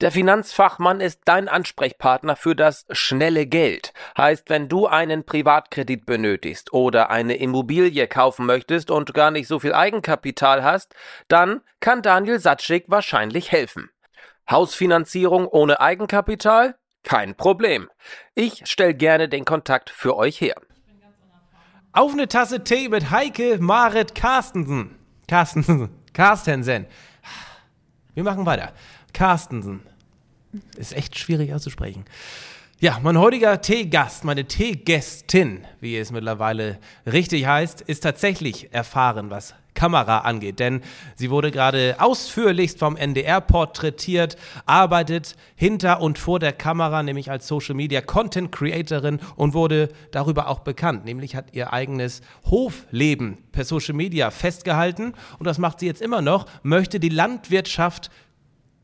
Der Finanzfachmann ist dein Ansprechpartner für das schnelle Geld. Heißt, wenn du einen Privatkredit benötigst oder eine Immobilie kaufen möchtest und gar nicht so viel Eigenkapital hast, dann kann Daniel Satschik wahrscheinlich helfen. Hausfinanzierung ohne Eigenkapital? Kein Problem. Ich stelle gerne den Kontakt für euch her. Auf eine Tasse Tee mit Heike Marit Carstensen. Carstensen. Carstensen. Wir machen weiter. Carstensen. Ist echt schwierig auszusprechen. Ja, mein heutiger Teegast, meine Teegästin, wie es mittlerweile richtig heißt, ist tatsächlich erfahren, was Kamera angeht. Denn sie wurde gerade ausführlichst vom NDR porträtiert, arbeitet hinter und vor der Kamera, nämlich als Social Media Content Creatorin und wurde darüber auch bekannt. Nämlich hat ihr eigenes Hofleben per Social Media festgehalten und das macht sie jetzt immer noch, möchte die Landwirtschaft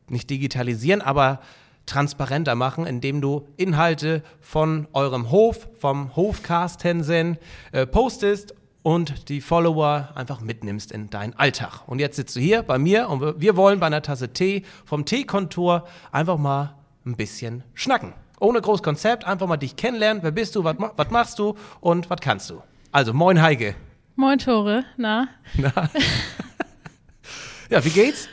nicht digitalisieren, aber transparenter machen, indem du Inhalte von eurem Hof, vom Hofcastensen äh, postest und die Follower einfach mitnimmst in deinen Alltag. Und jetzt sitzt du hier bei mir und wir wollen bei einer Tasse Tee vom Teekontor einfach mal ein bisschen schnacken. Ohne großes Konzept, einfach mal dich kennenlernen. Wer bist du, was machst du und was kannst du? Also, moin Heike. Moin Tore, na? Na? ja, wie geht's?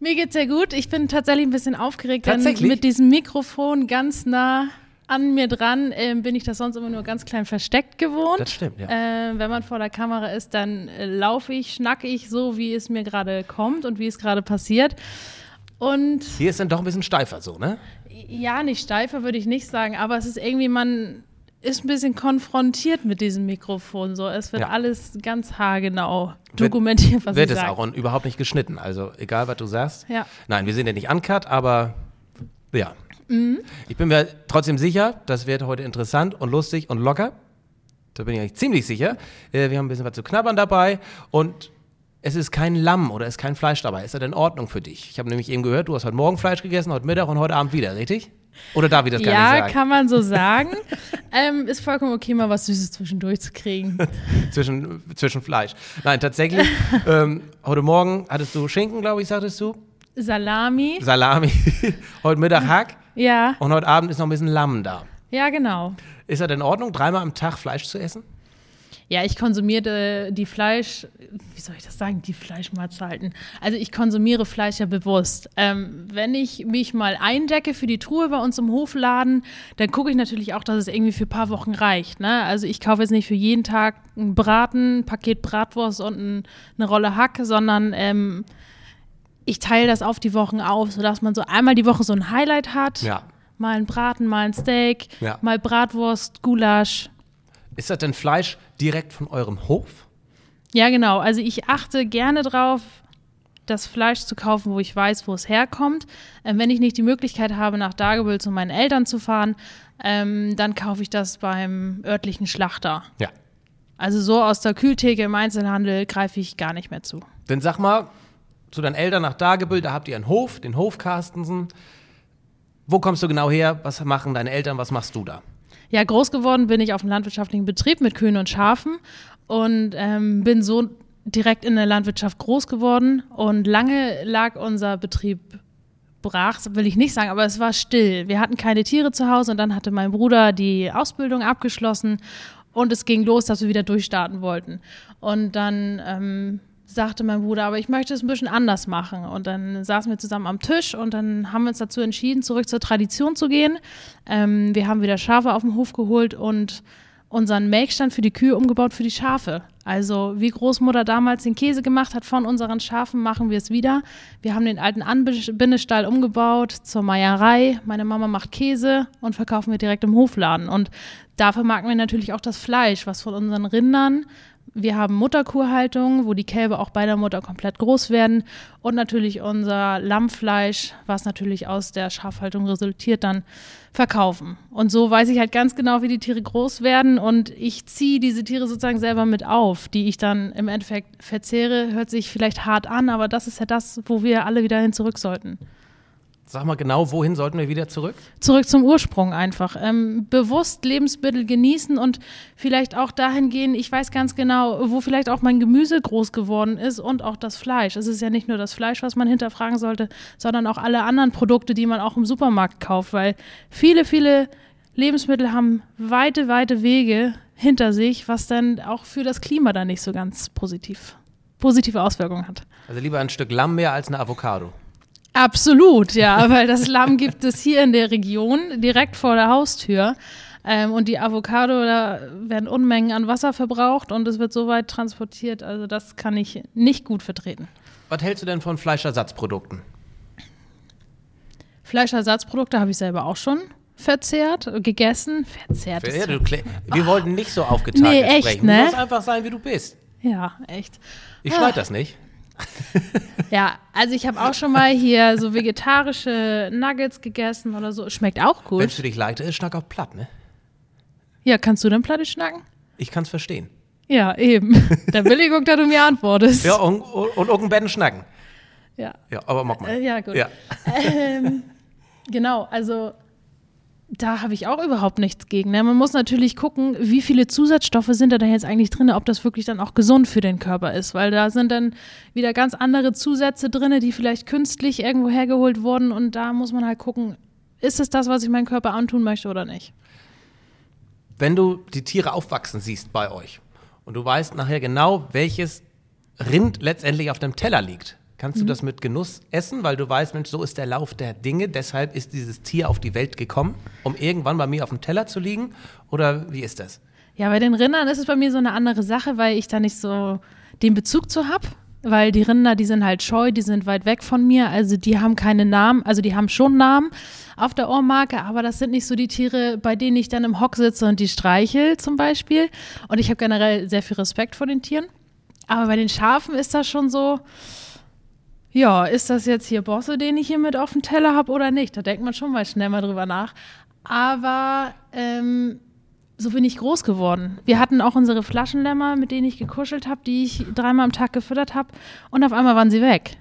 Mir geht's sehr gut. Ich bin tatsächlich ein bisschen aufgeregt, denn mit diesem Mikrofon ganz nah an mir dran äh, bin ich das sonst immer nur ganz klein versteckt gewohnt. Das stimmt, ja. Äh, wenn man vor der Kamera ist, dann äh, laufe ich, schnacke ich so, wie es mir gerade kommt und wie es gerade passiert. Und hier ist dann doch ein bisschen steifer so, ne? Ja, nicht steifer würde ich nicht sagen, aber es ist irgendwie, man ist ein bisschen konfrontiert mit diesem Mikrofon. So, es wird ja. alles ganz haargenau dokumentiert, was wird es auch und überhaupt nicht geschnitten. Also egal, was du sagst. Ja. Nein, wir sind ja nicht uncut, aber ja, Mhm. Ich bin mir trotzdem sicher, das wird heute interessant und lustig und locker. Da bin ich eigentlich ziemlich sicher. Äh, wir haben ein bisschen was zu knabbern dabei und es ist kein Lamm oder es ist kein Fleisch dabei. Ist das in Ordnung für dich? Ich habe nämlich eben gehört, du hast heute Morgen Fleisch gegessen, heute Mittag und heute Abend wieder, richtig? Oder darf ich das gar ja, nicht sagen? Ja, kann man so sagen. ähm, ist vollkommen okay, mal was Süßes zwischendurch zu kriegen. zwischen, zwischen Fleisch. Nein, tatsächlich, ähm, heute Morgen hattest du Schinken, glaube ich, sagtest du? Salami. Salami. heute Mittag Hack. Ja. Und heute Abend ist noch ein bisschen Lamm da. Ja, genau. Ist das in Ordnung, dreimal am Tag Fleisch zu essen? Ja, ich konsumiere die Fleisch, wie soll ich das sagen, die Fleischmahlzeiten. Also ich konsumiere Fleisch ja bewusst. Ähm, wenn ich mich mal eindecke für die Truhe bei uns im Hofladen, dann gucke ich natürlich auch, dass es irgendwie für ein paar Wochen reicht. Ne? Also ich kaufe jetzt nicht für jeden Tag einen Braten, ein Paket Bratwurst und ein, eine Rolle Hack, sondern ähm, ich teile das auf die Wochen auf, sodass man so einmal die Woche so ein Highlight hat. Ja. Mal ein Braten, mal ein Steak, ja. mal Bratwurst, Gulasch. Ist das denn Fleisch direkt von eurem Hof? Ja, genau. Also ich achte gerne drauf, das Fleisch zu kaufen, wo ich weiß, wo es herkommt. Ähm, wenn ich nicht die Möglichkeit habe, nach Dagebüll zu meinen Eltern zu fahren, ähm, dann kaufe ich das beim örtlichen Schlachter. Ja. Also so aus der Kühltheke im Einzelhandel greife ich gar nicht mehr zu. Denn sag mal, zu deinen Eltern nach Dagebüll, da habt ihr einen Hof, den Hof Carstensen. Wo kommst du genau her? Was machen deine Eltern? Was machst du da? Ja, groß geworden bin ich auf einem landwirtschaftlichen Betrieb mit Kühen und Schafen und ähm, bin so direkt in der Landwirtschaft groß geworden. Und lange lag unser Betrieb brach, will ich nicht sagen, aber es war still. Wir hatten keine Tiere zu Hause und dann hatte mein Bruder die Ausbildung abgeschlossen und es ging los, dass wir wieder durchstarten wollten. Und dann ähm, sagte mein Bruder, aber ich möchte es ein bisschen anders machen. Und dann saßen wir zusammen am Tisch und dann haben wir uns dazu entschieden, zurück zur Tradition zu gehen. Ähm, wir haben wieder Schafe auf den Hof geholt und unseren Melkstand für die Kühe umgebaut für die Schafe. Also wie Großmutter damals den Käse gemacht hat von unseren Schafen, machen wir es wieder. Wir haben den alten Anbindestall umgebaut zur Meierei. Meine Mama macht Käse und verkaufen wir direkt im Hofladen. Und dafür marken wir natürlich auch das Fleisch, was von unseren Rindern Wir haben Mutterkuhhaltung, wo die Kälber auch bei der Mutter komplett groß werden. Und natürlich unser Lammfleisch, was natürlich aus der Schafhaltung resultiert, dann verkaufen. Und so weiß ich halt ganz genau, wie die Tiere groß werden. Und ich ziehe diese Tiere sozusagen selber mit auf, die ich dann im Endeffekt verzehre. Hört sich vielleicht hart an, aber das ist ja das, wo wir alle wieder hin zurück sollten. Sag mal genau, wohin sollten wir wieder zurück? Zurück zum Ursprung einfach. Ähm, bewusst Lebensmittel genießen und vielleicht auch dahin gehen, ich weiß ganz genau, wo vielleicht auch mein Gemüse groß geworden ist und auch das Fleisch. Es ist ja nicht nur das Fleisch, was man hinterfragen sollte, sondern auch alle anderen Produkte, die man auch im Supermarkt kauft, weil viele, viele Lebensmittel haben weite, weite Wege hinter sich, was dann auch für das Klima dann nicht so ganz positiv, positive Auswirkungen hat. Also lieber ein Stück Lamm mehr als eine Avocado. Absolut, ja, weil das Lamm gibt es hier in der Region direkt vor der Haustür. Ähm, und die Avocado, da werden Unmengen an Wasser verbraucht und es wird so weit transportiert. Also das kann ich nicht gut vertreten. Was hältst du denn von Fleischersatzprodukten? Fleischersatzprodukte habe ich selber auch schon verzehrt, verzehrt, verzehrt. Ja, du, wir wollten nicht so aufgeteilt nee, echt, sprechen. Ne? Du musst einfach sein, wie du bist. Ja, echt. Ich schneide das nicht. Ja, also ich habe auch schon mal hier so vegetarische Nuggets gegessen oder so. Schmeckt auch gut. Wenn es für dich leicht ist, schnack auf platt, ne? Ja, kannst du denn Platte schnacken? Ich kann's verstehen. Ja, eben. Der Billigung, da du mir antwortest. Ja, und, und, und irgendeinen schnacken. Ja. Ja, aber mach mal. Äh, ja, gut. Ja. Ähm, genau, also da habe ich auch überhaupt nichts gegen. Ne? Man muss natürlich gucken, wie viele Zusatzstoffe sind da denn jetzt eigentlich drin, ob das wirklich dann auch gesund für den Körper ist, weil da sind dann wieder ganz andere Zusätze drin, die vielleicht künstlich irgendwo hergeholt wurden und da muss man halt gucken, ist es das, was ich meinem Körper antun möchte oder nicht. Wenn du die Tiere aufwachsen siehst bei euch und du weißt nachher genau, welches Rind letztendlich auf dem Teller liegt, kannst du das mit Genuss essen, weil du weißt, Mensch, so ist der Lauf der Dinge, deshalb ist dieses Tier auf die Welt gekommen, um irgendwann bei mir auf dem Teller zu liegen? Oder wie ist das? Ja, bei den Rindern ist es bei mir so eine andere Sache, weil ich da nicht so den Bezug zu habe. Weil die Rinder, die sind halt scheu, die sind weit weg von mir. Also die haben keine Namen, also die haben schon Namen auf der Ohrmarke, aber das sind nicht so die Tiere, bei denen ich dann im Hock sitze und die streichel zum Beispiel. Und ich habe generell sehr viel Respekt vor den Tieren. Aber bei den Schafen ist das schon so, ja, ist das jetzt hier Bosse, den ich hier mit auf dem Teller habe oder nicht? Da denkt man schon mal schnell mal drüber nach. Aber ähm, so bin ich groß geworden. Wir hatten auch unsere Flaschenlämmer, mit denen ich gekuschelt habe, die ich dreimal am Tag gefüttert habe. Und auf einmal waren sie weg.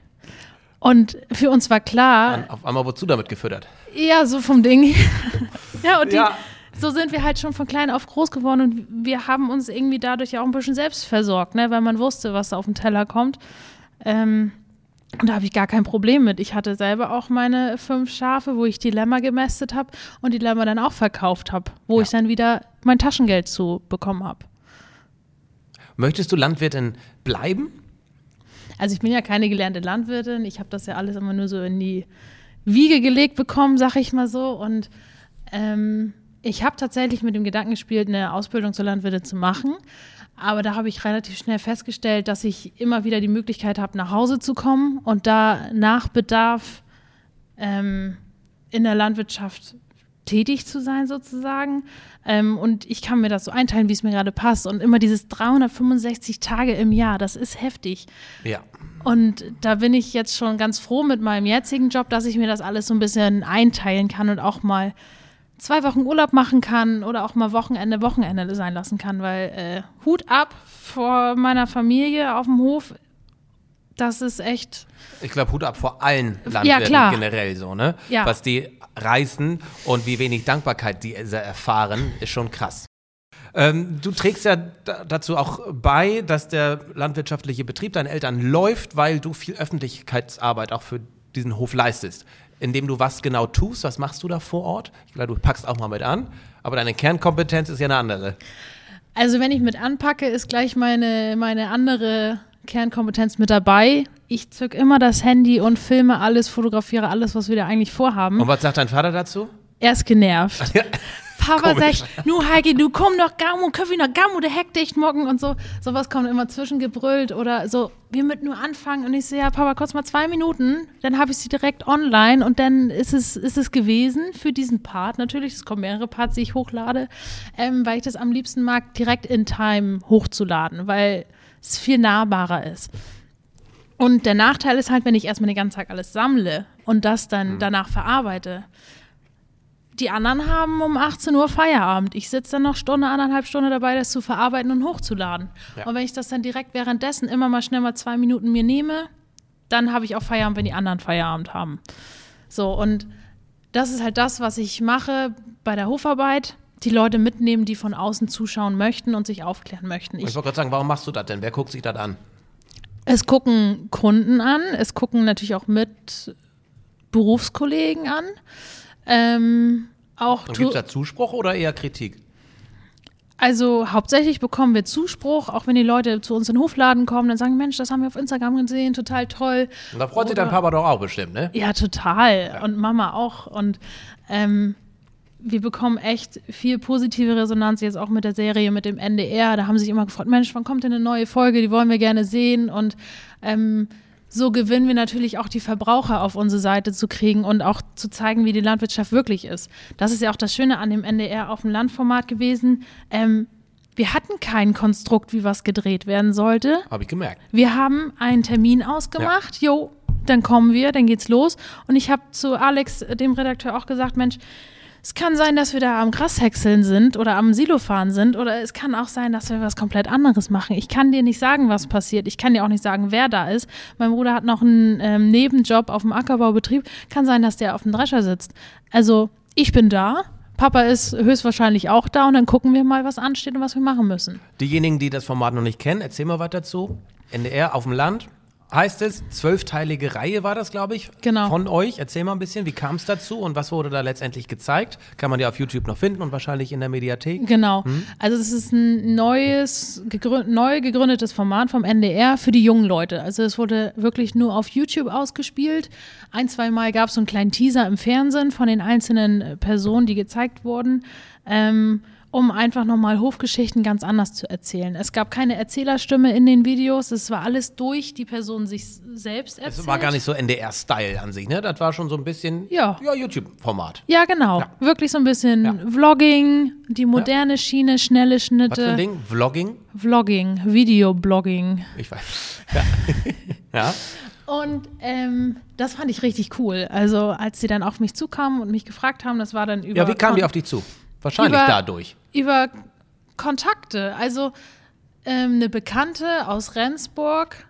Und für uns war klar, Auf einmal wurdest du damit gefüttert. ja, so vom Ding. ja, und die, Ja. so sind wir halt schon von klein auf groß geworden und wir haben uns irgendwie dadurch ja auch ein bisschen selbst versorgt, ne, weil man wusste, was auf den Teller kommt. Ähm, und da habe ich gar kein Problem mit. Ich hatte selber auch meine fünf Schafe, wo ich die Lämmer gemästet habe und die Lämmer dann auch verkauft habe, wo Ja. ich dann wieder mein Taschengeld zu bekommen habe. Möchtest du Landwirtin bleiben? Also ich bin ja keine gelernte Landwirtin. Ich habe das ja alles immer nur so in die Wiege gelegt bekommen, sag ich mal so. Und ähm, ich habe tatsächlich mit dem Gedanken gespielt, eine Ausbildung zur Landwirtin zu machen. Aber da habe ich relativ schnell festgestellt, dass ich immer wieder die Möglichkeit habe, nach Hause zu kommen und da nach Bedarf ähm, in der Landwirtschaft tätig zu sein sozusagen. Ähm, und ich kann mir das so einteilen, wie es mir gerade passt. Und immer dieses 365 Tage im Jahr, das ist heftig. Ja. Und da bin ich jetzt schon ganz froh mit meinem jetzigen Job, dass ich mir das alles so ein bisschen einteilen kann und auch mal zwei Wochen Urlaub machen kann oder auch mal Wochenende Wochenende sein lassen kann, weil äh, Hut ab vor meiner Familie auf dem Hof, das ist echt, Ich glaube, Hut ab vor allen Landwirten klar. generell so, ne? Ja. Was die reißen und wie wenig Dankbarkeit die erfahren, ist schon krass. Ähm, du trägst ja da, dazu auch bei, dass der landwirtschaftliche Betrieb deinen Eltern läuft, weil du viel Öffentlichkeitsarbeit auch für diesen Hof leistest. Indem du was genau tust, was machst du da vor Ort? Ich glaube, du packst auch mal mit an, aber deine Kernkompetenz ist ja eine andere. also wenn ich mit anpacke, ist gleich meine, meine andere Kernkompetenz mit dabei. Ich zück immer das Handy und filme alles, fotografiere alles, was wir da eigentlich vorhaben. Und was sagt dein Vater dazu? Er ist genervt. Papa Komisch. sagt, nu Heike, du komm noch Gamu, können wir noch Gamu, der Heck dicht morgen und so. Sowas kommt immer zwischengebrüllt oder so, wir müssen nur anfangen und ich so, ja Papa, kurz mal zwei Minuten, dann habe ich sie direkt online und dann ist es, ist es gewesen für diesen Part. Natürlich, es kommen mehrere Parts, die ich hochlade, ähm, weil ich das am liebsten mag, direkt in Time hochzuladen, weil es viel nahbarer ist. Und der Nachteil ist halt, wenn ich erstmal den ganzen Tag alles sammle und das dann danach verarbeite. Die anderen haben um 18 Uhr Feierabend. Ich sitze dann noch Stunde, anderthalb Stunden dabei, das zu verarbeiten und hochzuladen. Ja. Und wenn ich das dann direkt währenddessen immer mal schnell mal zwei Minuten mir nehme, dann habe ich auch Feierabend, wenn die anderen Feierabend haben. So, und das ist halt das, was ich mache bei der Hofarbeit. Die Leute mitnehmen, die von außen zuschauen möchten und sich aufklären möchten. Ich Ich wollte gerade sagen, warum machst du das denn? Wer guckt sich das an? es gucken Kunden an, es gucken natürlich auch mit Berufskollegen an. Ähm, auch Und gibt es da Zuspruch oder eher Kritik? also hauptsächlich bekommen wir Zuspruch, auch wenn die Leute zu uns in den Hofladen kommen, dann sagen, Mensch, das haben wir auf Instagram gesehen, total toll. Und da freut sich Oder- dein Papa doch auch bestimmt, ne? Ja, total. Und Mama auch. Und ähm, wir bekommen echt viel positive Resonanz jetzt auch mit der Serie, mit dem NDR. Da haben sich immer gefragt, Mensch, wann kommt denn eine neue Folge? Die wollen wir gerne sehen. Und ähm, so gewinnen wir natürlich auch die Verbraucher auf unsere Seite zu kriegen und auch zu zeigen, wie die Landwirtschaft wirklich ist. Das ist ja auch das Schöne an dem NDR auf dem Landformat gewesen. Ähm, wir hatten kein Konstrukt, wie was gedreht werden sollte. Habe ich gemerkt. Wir haben einen Termin ausgemacht. Jo, dann kommen wir, dann geht's los. Und ich habe zu Alex, dem Redakteur, auch gesagt, Mensch, es kann sein, dass wir da am Grashäckseln sind oder am Silofahren sind oder es kann auch sein, dass wir was komplett anderes machen. Ich kann dir nicht sagen, was passiert. Ich kann dir auch nicht sagen, wer da ist. Mein Bruder hat noch einen ähm, Nebenjob auf dem Ackerbaubetrieb. Kann sein, dass der auf dem Drescher sitzt. Also ich bin da. Papa ist höchstwahrscheinlich auch da und dann gucken wir mal, was ansteht und was wir machen müssen. Diejenigen, die das Format noch nicht kennen, erzähl mal was dazu. NDR auf dem Land heißt es. Zwölfteilige Reihe war das, glaube ich. Genau. Von euch. Erzähl mal ein bisschen, wie kam es dazu und was wurde da letztendlich gezeigt? Kann man ja auf YouTube noch finden und wahrscheinlich in der Mediathek. Genau. Also es ist ein neues, gegrü neu gegründetes Format vom NDR für die jungen Leute. Also es wurde wirklich nur auf YouTube ausgespielt. Ein, zwei Mal gab es so einen kleinen Teaser im Fernsehen von den einzelnen äh, Personen, die gezeigt wurden. Ähm, um einfach nochmal Hofgeschichten ganz anders zu erzählen. Es gab keine Erzählerstimme in den Videos, es war alles durch die Person sich selbst erzählt. Das war gar nicht so NDR-Style an sich, ne? Das war schon so ein bisschen Ja. YouTube-Format. Ja, genau. Ja. Wirklich so ein bisschen Ja. Vlogging, die moderne Schiene, schnelle Schnitte. Was für ein Ding? Vlogging? Vlogging, Videoblogging. Ich weiß. Ja. ja. Und ähm, das fand ich richtig cool. Also als sie dann auf mich zukamen und mich gefragt haben, das war dann über Ja, wie kamen die auf dich zu? Wahrscheinlich Über- dadurch. über Kontakte. Also ähm, eine Bekannte aus Rendsburg,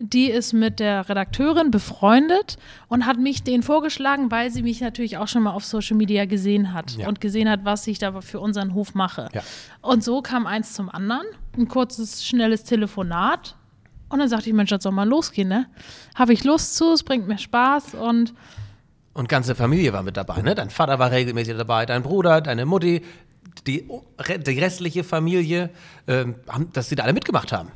die ist mit der Redakteurin befreundet und hat mich denen vorgeschlagen, weil sie mich natürlich auch schon mal auf Social Media gesehen hat Ja. und gesehen hat, was ich da für unseren Hof mache. Ja. Und so kam eins zum anderen, ein kurzes, schnelles Telefonat. Und dann sagte ich, Mensch, das soll mal losgehen, ne? Habe ich Lust zu, es bringt mir Spaß und Und ganze Familie war mit dabei, ne? Dein Vater war regelmäßig dabei, dein Bruder, deine Mutti, die, die restliche Familie, ähm, haben, dass sie da alle mitgemacht haben.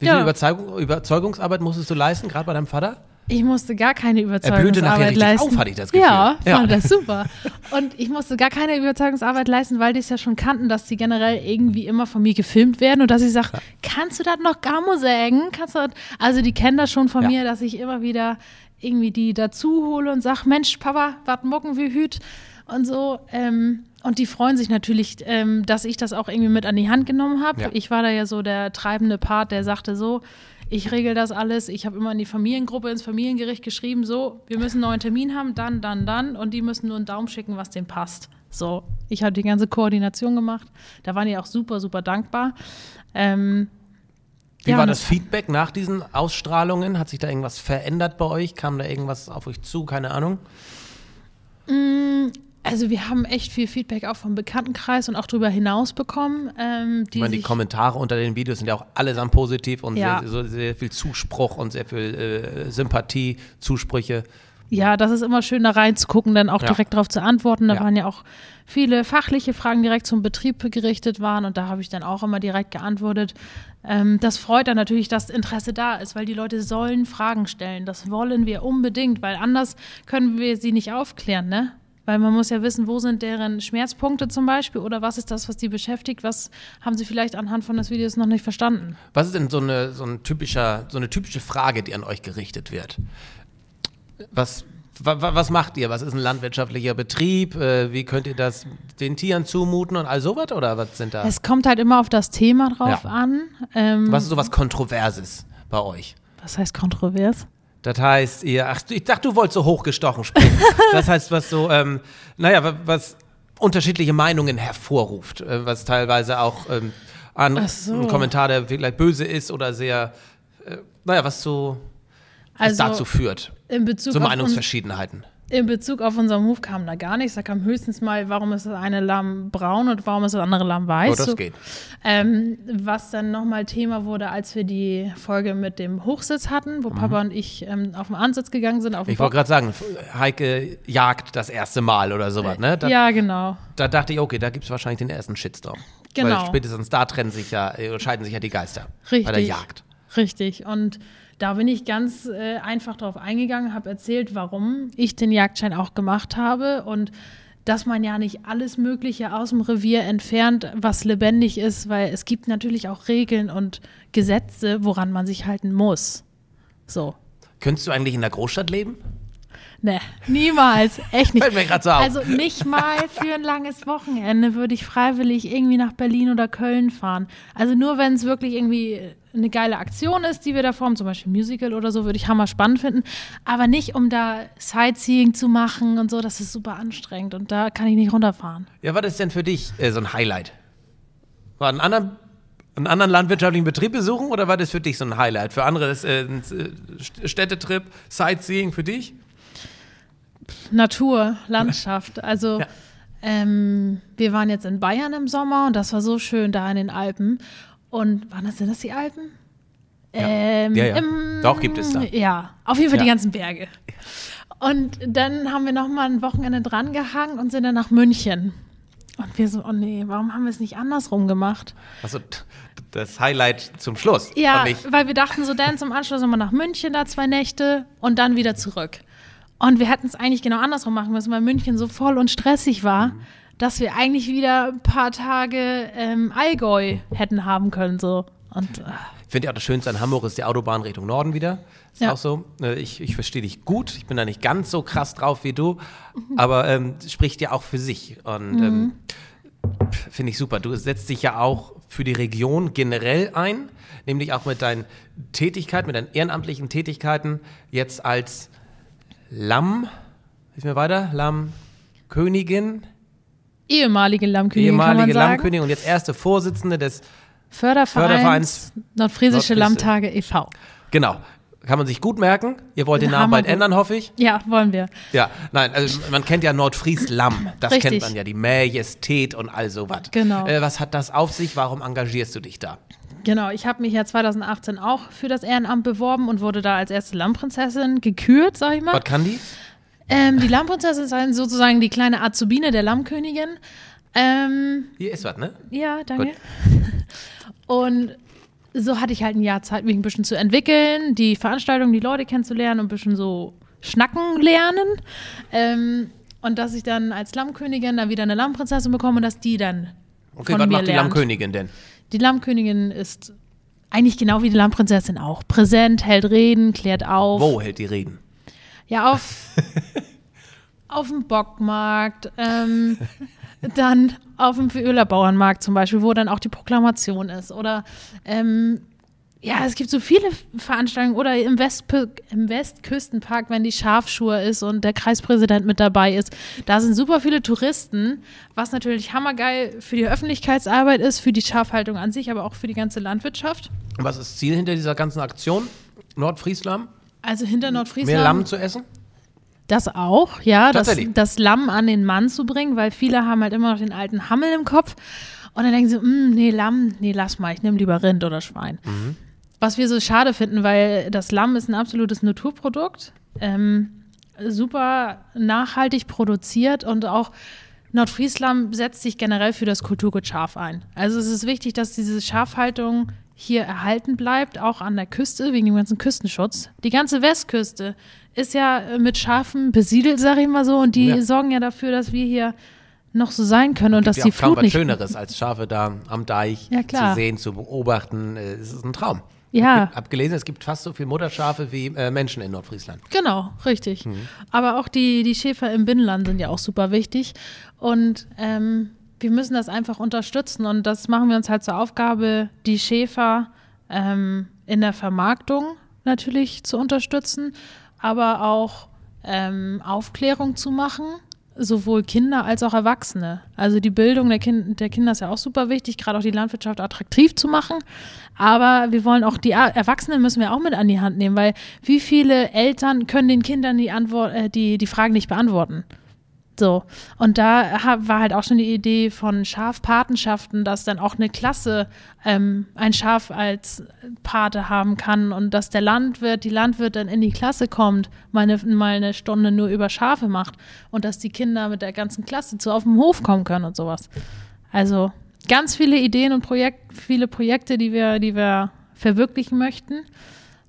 Wie Ja. viel Überzeugung, Überzeugungsarbeit musstest du leisten, gerade bei deinem Vater? Ich musste gar keine Überzeugungsarbeit leisten. auf, hatte ich das Gefühl. Ja, Ja. fand das super. Und ich musste gar keine Überzeugungsarbeit leisten, weil die es ja schon kannten, dass die generell irgendwie immer von mir gefilmt werden und dass ich sage, kannst du das noch Gamo sagen? Kannst du das? Also die kennen das schon von Ja. mir, dass ich immer wieder irgendwie die dazu hole und sage, Mensch, Papa, was mucken wir hüt? Und so. Ähm, und die freuen sich natürlich, ähm, dass ich das auch irgendwie mit an die Hand genommen habe. Ja. Ich war da ja so der treibende Part, der sagte so, ich regel das alles. Ich habe immer in die Familiengruppe, ins Familiengericht geschrieben, so, wir müssen einen neuen Termin haben, dann, dann, dann. Und die müssen nur einen Daumen schicken, was denen passt. So, ich habe die ganze Koordination gemacht. Da waren die auch super, super dankbar. Ähm, Wie ja, war und das Feedback nach diesen Ausstrahlungen? Hat sich da irgendwas verändert bei euch? Kam da irgendwas auf euch zu? Keine Ahnung. Also wir haben echt viel Feedback auch vom Bekanntenkreis und auch darüber hinaus bekommen. Ähm, die Ich meine, die Kommentare unter den Videos sind ja auch allesamt positiv und Ja. sehr, sehr viel Zuspruch und sehr viel äh, Sympathie, Zusprüche. Ja, das ist immer schön, da reinzugucken, dann auch Ja. direkt darauf zu antworten. Da Ja. waren ja auch viele fachliche Fragen direkt zum Betrieb gerichtet waren und da habe ich dann auch immer direkt geantwortet. Ähm, das freut dann natürlich, dass Interesse da ist, weil die Leute sollen Fragen stellen. Das wollen wir unbedingt, weil anders können wir sie nicht aufklären, ne? Weil man muss ja wissen, wo sind deren Schmerzpunkte zum Beispiel oder was ist das, was die beschäftigt, was haben sie vielleicht anhand von des Videos noch nicht verstanden. Was ist denn so eine, so ein typischer, so eine typische Frage, die an euch gerichtet wird? Was, wa, wa, was macht ihr? Was ist ein landwirtschaftlicher Betrieb? Äh, wie könnt ihr das den Tieren zumuten und all sowas? Oder was sind da? Es kommt halt immer auf das Thema drauf Ja. an. Ähm, Was ist so was Kontroverses bei euch? was heißt kontrovers? Das heißt, ihr, ach, ich dachte, du wolltest so hochgestochen sprechen. das heißt, was so, ähm, naja, wa- was unterschiedliche Meinungen hervorruft, äh, was teilweise auch ähm, an so. ein Kommentar, der vielleicht böse ist oder sehr, äh, naja, was so was Also dazu führt, in Bezug, so Meinungsverschiedenheiten. in Bezug auf unseren Move kam da gar nichts. Da kam höchstens mal, warum ist das eine Lamm braun und warum ist das andere Lamm weiß. Oh, das So- geht. Ähm, was dann nochmal Thema wurde, als wir die Folge mit dem Hochsitz hatten, wo Papa und ich ähm, auf den Ansitz gegangen sind. Mhm. Ich wollte gerade sagen, Heike jagt das erste Mal oder sowas, ne? Da, Ja, genau. da dachte ich, okay, da gibt es wahrscheinlich den ersten Shitstorm. Genau. Weil spätestens da trennen sich ja, äh, scheiden sich ja die Geister. Richtig. Bei der Jagd. Richtig. Und da bin ich ganz äh, einfach drauf eingegangen, habe erzählt, warum ich den Jagdschein auch gemacht habe und dass man ja nicht alles Mögliche aus dem Revier entfernt, was lebendig ist, weil es gibt natürlich auch Regeln und Gesetze, woran man sich halten muss. So. Könntest du eigentlich in der Großstadt leben? Ne, niemals. Echt nicht. Fällt mir grad so auf. Also nicht mal für ein langes Wochenende würde ich freiwillig irgendwie nach Berlin oder Köln fahren. Also nur wenn es wirklich irgendwie eine geile Aktion ist, die wir da formen, zum Beispiel Musical oder so, würde ich hammer spannend finden. Aber nicht, um da Sightseeing zu machen und so, das ist super anstrengend und da kann ich nicht runterfahren. Ja, was ist denn für dich äh, so ein Highlight? War einen anderen, einen anderen landwirtschaftlichen Betrieb besuchen oder war das für dich so ein Highlight? Für andere ist äh, ein äh, Städtetrip, Sightseeing für dich? Natur, Landschaft. Also Ja. ähm, wir waren jetzt in Bayern im Sommer und das war so schön da in den Alpen. Und waren das, sind das die Alpen? Ähm, Ja, ja. im- Doch, gibt es da. Ja, auf jeden Fall Ja. die ganzen Berge. Und dann haben wir noch mal ein Wochenende dran gehangen und sind dann nach München. Und wir so, oh nee, warum haben wir es nicht andersrum gemacht? Also das Highlight zum Schluss. Ja, weil wir dachten so, dann zum Anschluss nochmal nach München, da zwei Nächte und dann wieder zurück. Und wir hätten es eigentlich genau andersrum machen müssen, weil München so voll und stressig war, Mhm. dass wir eigentlich wieder ein paar Tage ähm, Allgäu hätten haben können. So. Und äh, ich finde ja auch das Schönste an Hamburg ist die Autobahn Richtung Norden wieder. Ist Ja. auch so. Äh, Ich, ich verstehe dich gut. Ich bin da nicht ganz so krass drauf wie du. Aber ähm, spricht ja auch für sich. Und Mhm. ähm, finde ich super. Du setzt dich ja auch für die Region generell ein, nämlich auch mit deinen Tätigkeiten, mit deinen ehrenamtlichen Tätigkeiten, jetzt als Lamm, hilf mir weiter, Lammkönigin, ehemalige Lammkönigin, ehemalige. Lammkönigin und jetzt erste Vorsitzende des, Fördervereins, Fördervereins Nordfriesische Nordfriese. Lammtage e.V. genau, kann man sich gut merken. Ihr wollt den Namen bald gut. ändern, hoffe ich. Ja, wollen wir. Ja, nein, also man kennt ja Nordfries-Lamm. Das Richtig. kennt man ja, die Majestät und all sowas. Genau. Äh, was hat das auf sich? Warum engagierst du dich da? Genau, ich habe mich ja 2018 auch für das Ehrenamt beworben und wurde da als erste Lammprinzessin gekürt, sag ich mal. Was kann die? Ähm, die Lammprinzessin ist halt sozusagen die kleine Azubine der Lammkönigin. Ähm, Hier ist was, ne? ja, danke. Gut. Und so hatte ich halt ein Jahr Zeit, mich ein bisschen zu entwickeln, die Veranstaltung, die Leute kennenzulernen und ein bisschen so schnacken lernen. Ähm, und dass ich dann als Lammkönigin dann wieder eine Lammprinzessin bekomme und dass die dann Okay, was macht die lernt. Lammkönigin denn? Die Lammkönigin ist eigentlich genau wie die Lammprinzessin auch. Präsent, hält Reden, klärt auf. Wo hält die Reden? Ja, auf, auf dem Bockmarkt, ähm, dann auf dem Ölerbauernmarkt zum Beispiel, wo dann auch die Proklamation ist. Oder ähm, ja, es gibt so viele Veranstaltungen oder im, Westpü im Westküstenpark, wenn die Schafschur ist und der Kreispräsident mit dabei ist. Da sind super viele Touristen, was natürlich hammergeil für die Öffentlichkeitsarbeit ist, für die Schafhaltung an sich, aber auch für die ganze Landwirtschaft. Und was ist das Ziel hinter dieser ganzen Aktion? Nordfriesland? Also hinter Nordfriesland. Mehr Lamm zu essen? Das auch, ja, das, das Lamm an den Mann zu bringen, weil viele haben halt immer noch den alten Hammel im Kopf. Und dann denken sie, "Mm, nee, Lamm, nee, lass mal, ich nehme lieber Rind oder Schwein. Was wir so schade finden, weil das Lamm ist ein absolutes Naturprodukt, ähm, super nachhaltig produziert und auch Nordfriesland setzt sich generell für das Kulturgut Schaf ein. Also es ist wichtig, dass diese Schafhaltung hier erhalten bleibt, auch an der Küste, wegen dem ganzen Küstenschutz. Die ganze Westküste ist ja mit Schafen besiedelt, sag ich mal so, und die Ja. sorgen ja dafür, dass wir hier noch so sein können und dass ja die auch kaum Flut was nicht. Schöneres als Schafe da am Deich Ja, zu sehen, zu beobachten. Äh, Es ist ein Traum. Ja. Ich habe gelesen, es gibt fast so viele Mutterschafe wie äh, Menschen in Nordfriesland. Genau, richtig. Mhm. Aber auch die, die Schäfer im Binnenland sind ja auch super wichtig. Und ähm, wir müssen das einfach unterstützen. Und das machen wir uns halt zur Aufgabe, die Schäfer ähm, in der Vermarktung natürlich zu unterstützen, aber auch ähm, Aufklärung zu machen, sowohl Kinder als auch Erwachsene. Also die Bildung der, kind der Kinder ist ja auch super wichtig, gerade auch die Landwirtschaft attraktiv zu machen. Aber wir wollen auch die Er- Erwachsenen müssen wir auch mit an die Hand nehmen, weil wie viele Eltern können den Kindern die Antwort, äh, die, die Fragen nicht beantworten? So. Und da war halt auch schon die Idee von Schafpatenschaften, dass dann auch eine Klasse ähm, ein Schaf als Pate haben kann und dass der Landwirt, die Landwirtin in die Klasse kommt, mal eine, mal eine Stunde nur über Schafe macht und dass die Kinder mit der ganzen Klasse zu auf den Hof kommen können und sowas. Also ganz viele Ideen und Projekt, viele Projekte, die wir, die wir verwirklichen möchten.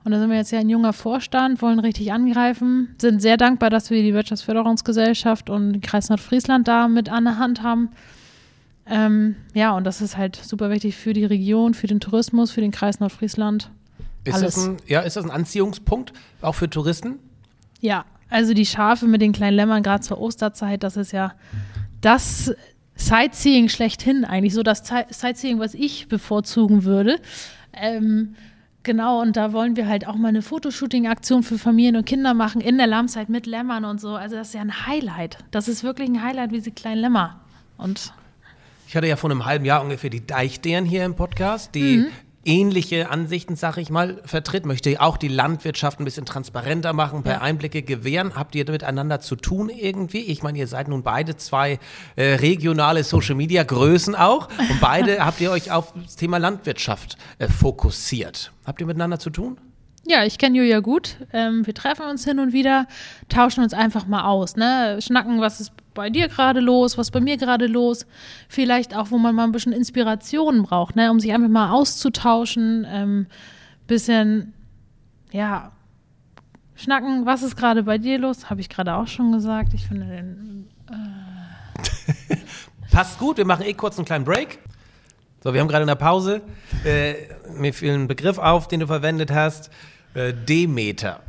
Und da sind wir jetzt ja ein junger Vorstand, wollen richtig angreifen, sind sehr dankbar, dass wir die Wirtschaftsförderungsgesellschaft und den Kreis Nordfriesland da mit an der Hand haben. Ähm, ja, und das ist halt super wichtig für die Region, für den Tourismus, für den Kreis Nordfriesland. Ist Alles. das, ein, ja, ist das ein Anziehungspunkt, auch für Touristen? Ja, also die Schafe mit den kleinen Lämmern, gerade zur Osterzeit, das ist ja das Sightseeing schlechthin eigentlich, so das Sightseeing, was ich bevorzugen würde. Ähm, genau, und da wollen wir halt auch mal eine Fotoshooting-Aktion für Familien und Kinder machen in der Lahmzeit mit Lämmern und so. Also das ist ja ein Highlight. Das ist wirklich ein Highlight, wie diese kleinen Lämmer. Und Ich hatte ja vor einem halben Jahr ungefähr die Deichdären hier im Podcast, die Mhm. Ähnliche Ansichten, sag ich mal, vertritt, möchte auch die Landwirtschaft ein bisschen transparenter machen, paar Einblicke gewähren. Habt ihr miteinander zu tun irgendwie? Ich meine, ihr seid nun beide zwei äh, regionale Social-Media-Größen auch und beide habt ihr euch auf das Thema Landwirtschaft äh, fokussiert. Habt ihr miteinander zu tun? Ja, ich kenne Julia gut. Ähm, wir treffen uns hin und wieder, tauschen uns einfach mal aus, ne? Schnacken, was ist bei dir gerade los, was ist bei mir gerade los. Vielleicht auch, wo man mal ein bisschen Inspiration braucht, ne? Um sich einfach mal auszutauschen. Ähm, bisschen, ja, schnacken, was ist gerade bei dir los? Habe ich gerade auch schon gesagt. Ich finde den. Passt gut, wir machen eh kurz einen kleinen Break. So, wir haben gerade in der Pause. Äh, mir fiel ein Begriff auf, den du verwendet hast. Äh, Demeter.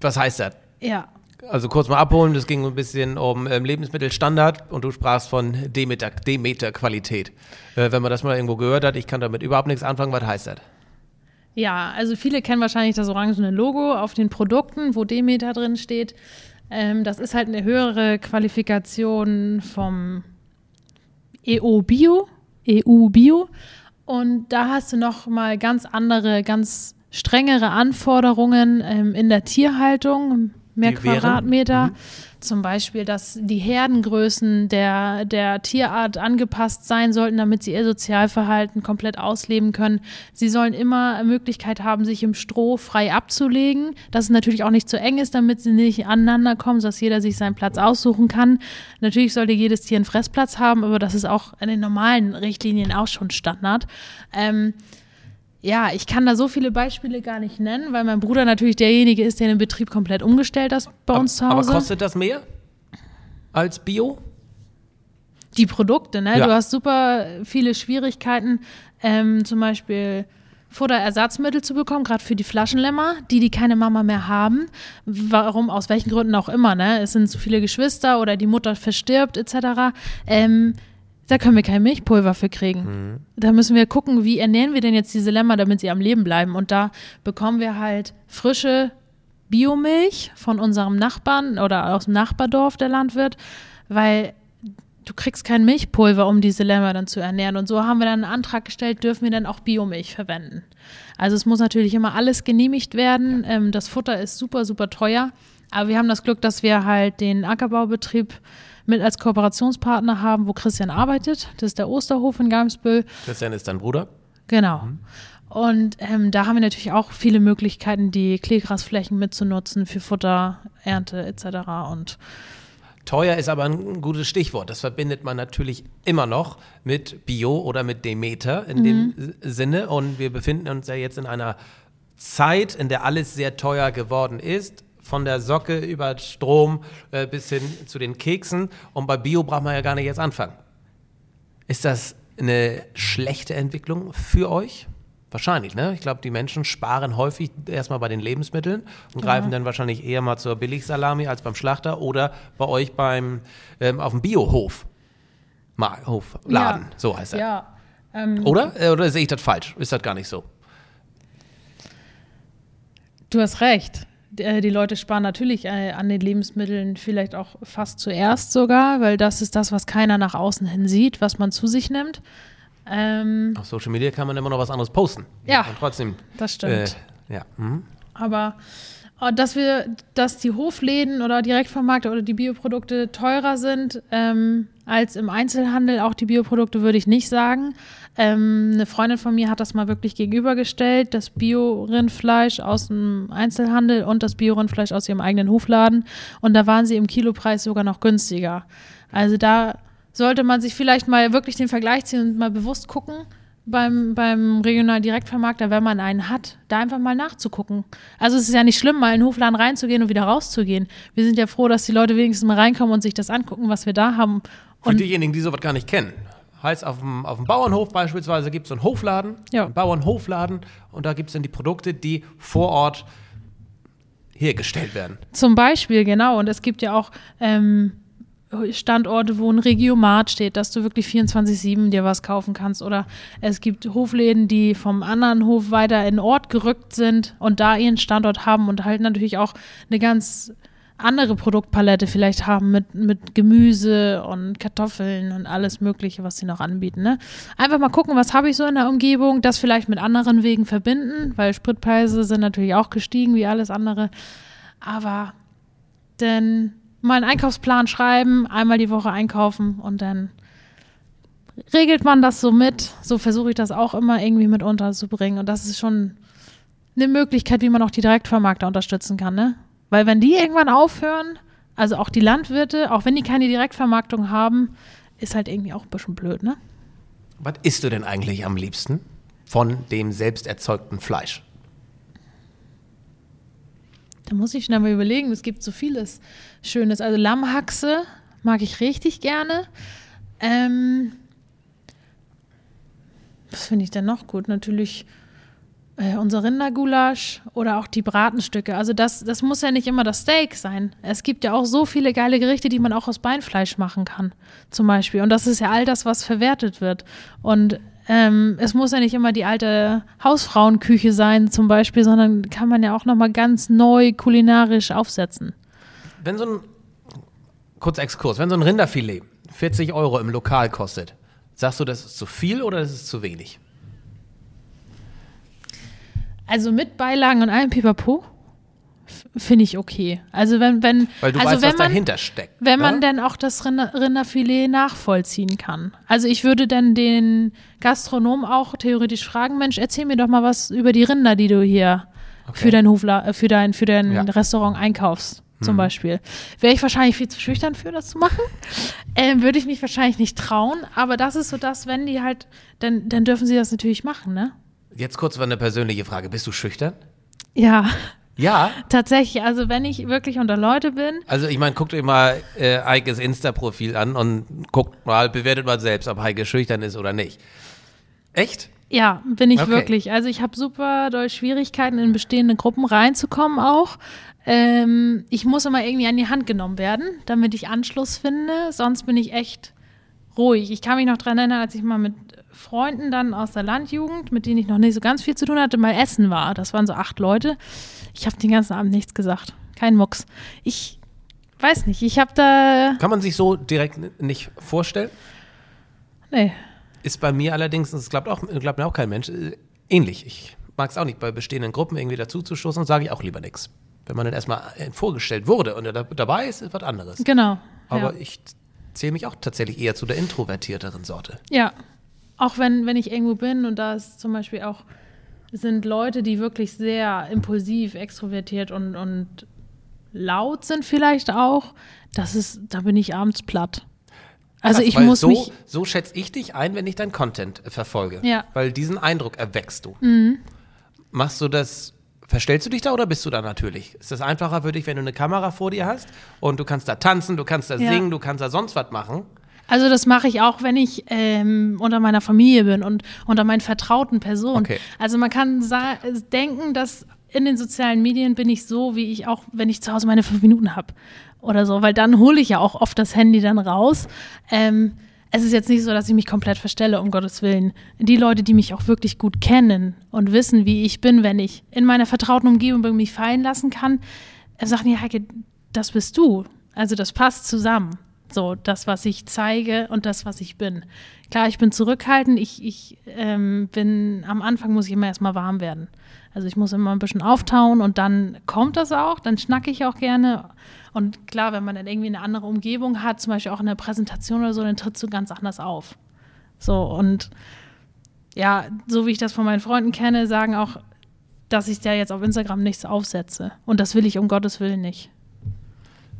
Was heißt das? Ja, Also kurz mal abholen, das ging ein bisschen um ähm, Lebensmittelstandard und du sprachst von Demeter, Demeter-Qualität. Äh, wenn man das mal irgendwo gehört hat, ich kann damit überhaupt nichts anfangen, was heißt das? Ja, also viele kennen wahrscheinlich das orangene Logo auf den Produkten, wo Demeter drin steht. Ähm, das ist halt eine höhere Qualifikation vom EU Bio, EU Bio. Und da hast du noch mal ganz andere, ganz strengere Anforderungen ähm, in der Tierhaltung, mehr Die wären? Zum Beispiel, dass die Herdengrößen der, der Tierart angepasst sein sollten, damit sie ihr Sozialverhalten komplett ausleben können. Sie sollen immer Möglichkeit haben, sich im Stroh frei abzulegen, dass es natürlich auch nicht zu eng ist, damit sie nicht aneinander kommen, sodass jeder sich seinen Platz aussuchen kann. Natürlich sollte jedes Tier einen Fressplatz haben, aber das ist auch in den normalen Richtlinien auch schon Standard. Ähm, ja, ich kann da so viele Beispiele gar nicht nennen, weil mein Bruder natürlich derjenige ist, der den Betrieb komplett umgestellt hat bei uns zu aber, Hause. aber kostet das mehr als Bio? die Produkte, ne? Ja. Du hast super viele Schwierigkeiten, ähm, zum Beispiel Futterersatzmittel zu bekommen, gerade für die Flaschenlämmer, die die keine Mama mehr haben. Warum, aus welchen Gründen auch immer, ne? Es sind zu viele Geschwister oder die Mutter verstirbt etc. Ähm, da können wir kein Milchpulver für kriegen. Da müssen wir gucken, wie ernähren wir denn jetzt diese Lämmer, damit sie am Leben bleiben. Und da bekommen wir halt frische Biomilch von unserem Nachbarn oder aus dem Nachbardorf, der Landwirt, weil du kriegst kein Milchpulver, um diese Lämmer dann zu ernähren. Und so haben wir dann einen Antrag gestellt, dürfen wir dann auch Biomilch verwenden. Also es muss natürlich immer alles genehmigt werden. Ähm, das Futter ist super, super teuer. Aber wir haben das Glück, dass wir halt den Ackerbaubetrieb mit als Kooperationspartner haben, wo Christian arbeitet. Das ist der Osterhof in Gamsbüll. Christian ist dein Bruder. Genau. Und ähm, da haben wir natürlich auch viele Möglichkeiten, die Kleegrasflächen mitzunutzen für Futter, Ernte etc. Und Teuer ist aber ein gutes Stichwort. Das verbindet man natürlich immer noch mit Bio oder mit Demeter in dem Sinne. Und wir befinden uns ja jetzt in einer Zeit, in der alles sehr teuer geworden ist. Von der Socke über Strom äh, bis hin zu den Keksen. Und bei Bio braucht man ja gar nicht jetzt anfangen. Ist das eine schlechte Entwicklung für euch? Wahrscheinlich, ne? Ich glaube, die Menschen sparen häufig erstmal bei den Lebensmitteln und greifen dann wahrscheinlich eher mal zur Billigsalami als beim Schlachter oder bei euch beim ähm, auf dem Biohof. Mal, Hof, Laden, Ja. so heißt er. Ja. Ähm, Oder? Äh, Oder sehe ich das falsch? Ist das gar nicht so? Du hast recht. Äh, Die Leute sparen natürlich äh, an den Lebensmitteln vielleicht auch fast zuerst sogar, weil das ist das, was keiner nach außen hin sieht, was man zu sich nimmt. Ähm, Auf Social Media kann man immer noch was anderes posten. Ja, Und trotzdem. das stimmt. Äh, ja. Mhm. Aber äh, dass wir, dass die Hofläden oder Direktvermarkter oder die Bioprodukte teurer sind ähm, als im Einzelhandel, auch die Bioprodukte würde ich nicht sagen. Ähm, eine Freundin von mir hat das mal wirklich gegenübergestellt, das Bio-Rindfleisch aus dem Einzelhandel und das Bio-Rindfleisch aus ihrem eigenen Hofladen. Und da waren sie im Kilopreis sogar noch günstiger. Also da sollte man sich vielleicht mal wirklich den Vergleich ziehen und mal bewusst gucken, beim, beim regionalen Direktvermarkter, wenn man einen hat, da einfach mal nachzugucken. Also es ist ja nicht schlimm, mal in den Hofladen reinzugehen und wieder rauszugehen. Wir sind ja froh, dass die Leute wenigstens mal reinkommen und sich das angucken, was wir da haben. Für Und diejenigen, die sowas gar nicht kennen. Heißt, auf dem, auf dem Bauernhof beispielsweise gibt es so einen Hofladen, Ja. einen Bauernhofladen, und da gibt es dann die Produkte, die vor Ort hergestellt werden. zum Beispiel, genau. Und es gibt ja auch ähm, Standorte, wo ein Regiomat steht, dass du wirklich 24-7 dir was kaufen kannst. Oder es gibt Hofläden, die vom anderen Hof weiter in den Ort gerückt sind und da ihren Standort haben und halt natürlich auch eine ganz andere Produktpalette vielleicht haben mit, mit Gemüse und Kartoffeln und alles Mögliche, was sie noch anbieten. Ne? Einfach mal gucken, was habe ich so in der Umgebung, das vielleicht mit anderen Wegen verbinden, weil Spritpreise sind natürlich auch gestiegen wie alles andere. Aber dann mal einen Einkaufsplan schreiben, einmal die Woche einkaufen und dann regelt man das so mit. So versuche ich das auch immer irgendwie mit unterzubringen. Und das ist schon eine Möglichkeit, wie man auch die Direktvermarkter unterstützen kann, ne? Weil wenn die irgendwann aufhören, also auch die Landwirte, auch wenn die keine Direktvermarktung haben, ist halt irgendwie auch ein bisschen blöd, ne? Was isst du denn eigentlich am liebsten von dem selbst erzeugten Fleisch? Da muss ich schnell mal überlegen, es gibt so vieles Schönes. Also Lammhaxe mag ich richtig gerne. Ähm, was finde ich denn noch gut? Natürlich äh, unser Rindergulasch oder auch die Bratenstücke. Also das, das muss ja nicht immer das Steak sein. Es gibt ja auch so viele geile Gerichte, die man auch aus Beinfleisch machen kann, zum Beispiel. Und das ist ja all das, was verwertet wird. Und ähm, es muss ja nicht immer die alte Hausfrauenküche sein, zum Beispiel, sondern kann man ja auch nochmal ganz neu kulinarisch aufsetzen. Wenn so ein, kurz Exkurs, wenn so ein Rinderfilet 40 Euro im Lokal kostet, sagst du, das ist zu viel oder das ist zu wenig? Also mit Beilagen und allem Pipapo finde ich okay. Also wenn, wenn, Weil du also weißt, wenn was man, dahinter steckt. Wenn man ne? denn auch das Rinder, Rinderfilet nachvollziehen kann. Also ich würde dann den Gastronom auch theoretisch fragen, Mensch, erzähl mir doch mal was über die Rinder, die du hier für dein Hofla äh, für dein, für dein Ja. Restaurant einkaufst. Zum Beispiel. Wäre ich wahrscheinlich viel zu schüchtern für, das zu machen. Ähm, würde ich mich wahrscheinlich nicht trauen. Aber das ist so das, wenn die halt, dann, dann dürfen sie das natürlich machen, ne? Jetzt kurz mal eine persönliche Frage. Bist du schüchtern? Ja, Ja. tatsächlich. Also wenn ich wirklich unter Leute bin, Also ich meine, guckt euch mal äh, Heikes Insta-Profil an und guckt mal, bewertet mal selbst, ob Heike schüchtern ist oder nicht. Echt? Ja, bin ich Okay. wirklich. Also ich habe super doll Schwierigkeiten, in bestehende Gruppen reinzukommen auch. Ähm, ich muss immer irgendwie an die Hand genommen werden, damit ich Anschluss finde. Sonst bin ich echt ruhig. Ich kann mich noch dran erinnern, als ich mal mit Freunden dann aus der Landjugend, mit denen ich noch nicht so ganz viel zu tun hatte, mal essen war. Das waren so acht Leute. Ich habe den ganzen Abend nichts gesagt. Kein Mucks. Ich weiß nicht. Ich habe da... Kann man sich so direkt nicht vorstellen? Nee. Ist bei mir allerdings, das glaubt, auch, glaubt mir auch kein Mensch, äh, ähnlich. Ich mag es auch nicht, bei bestehenden Gruppen irgendwie dazuzustoßen und sage ich auch lieber nichts. Wenn man dann erstmal äh, vorgestellt wurde und er da, dabei ist, ist was anderes. Genau. Aber ja. ich zähle mich auch tatsächlich eher zu der introvertierteren Sorte. Ja, auch wenn, wenn ich irgendwo bin und da ist zum Beispiel auch, sind Leute, die wirklich sehr impulsiv, extrovertiert und, und laut sind vielleicht auch, das ist, da bin ich abends platt. Also Krass, ich muss so, mich, So schätze ich dich ein, wenn ich deinen Content verfolge. Ja. Mhm. Weil diesen Eindruck erwächst du. Machst du das, verstellst du dich da oder bist du da natürlich? Ist das einfacher für dich, wenn du eine Kamera vor dir hast und du kannst da tanzen, du kannst da Ja. singen, du kannst da sonst was machen? also das mache ich auch, wenn ich ähm, unter meiner Familie bin und unter meinen vertrauten Personen. Okay. Also man kann denken, dass in den sozialen Medien bin ich so, wie ich auch, wenn ich zu Hause meine fünf Minuten habe oder so, weil dann hole ich ja auch oft das Handy dann raus. Ähm, es ist jetzt nicht so, dass ich mich komplett verstelle, um Gottes Willen. Die Leute, die mich auch wirklich gut kennen und wissen, wie ich bin, wenn ich in meiner vertrauten Umgebung mich fallen lassen kann, äh, sagen, ja, Heike, das bist du. Also das passt zusammen. So, das, was ich zeige und das, was ich bin. Klar, ich bin zurückhaltend. Ich, ich ähm, bin, am Anfang muss ich immer erstmal warm werden. Also ich muss immer ein bisschen auftauen und dann kommt das auch, dann schnacke ich auch gerne. Und klar, wenn man dann irgendwie eine andere Umgebung hat, zum Beispiel auch in der Präsentation oder so, dann trittst du ganz anders auf. So, und ja, so wie ich das von meinen Freunden kenne, sagen auch, dass ich da jetzt auf Instagram nichts aufsetze. Und das will ich um Gottes Willen nicht.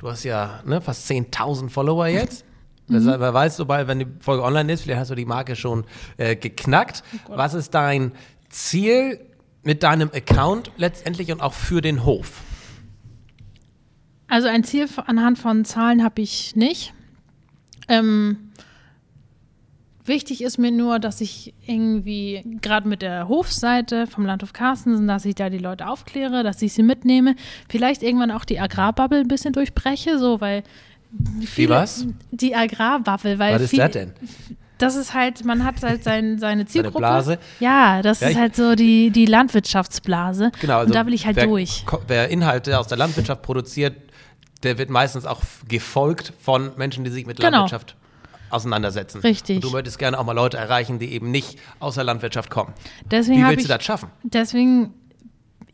Du hast ja ne, fast 10.000 Follower jetzt. Mhm. Wer weiß, sobald, wenn die Folge online ist, vielleicht hast du die Marke schon äh, geknackt. Oh Was ist dein Ziel mit deinem Account letztendlich und auch für den Hof? Also ein Ziel anhand von Zahlen habe ich nicht. Ähm, wichtig ist mir nur, dass ich irgendwie gerade mit der Hofseite vom Landhof Carstensen, dass ich da die Leute aufkläre, dass ich sie mitnehme, vielleicht irgendwann auch die Agrarbubble ein bisschen durchbreche, so weil viele, was? Die Agrarbubble, weil Was ist viel- das denn? Das ist halt, man hat halt sein, seine Zielgruppe. Blase? Ja, das Ja, ist halt so die, die Landwirtschaftsblase. Genau, also Und da will ich halt wer, durch. Wer Inhalte aus der Landwirtschaft produziert, der wird meistens auch gefolgt von Menschen, die sich mit Genau. Landwirtschaft auseinandersetzen. Richtig. Und du möchtest gerne auch mal Leute erreichen, die eben nicht aus der Landwirtschaft kommen. Deswegen Wie willst ich, du das schaffen? deswegen,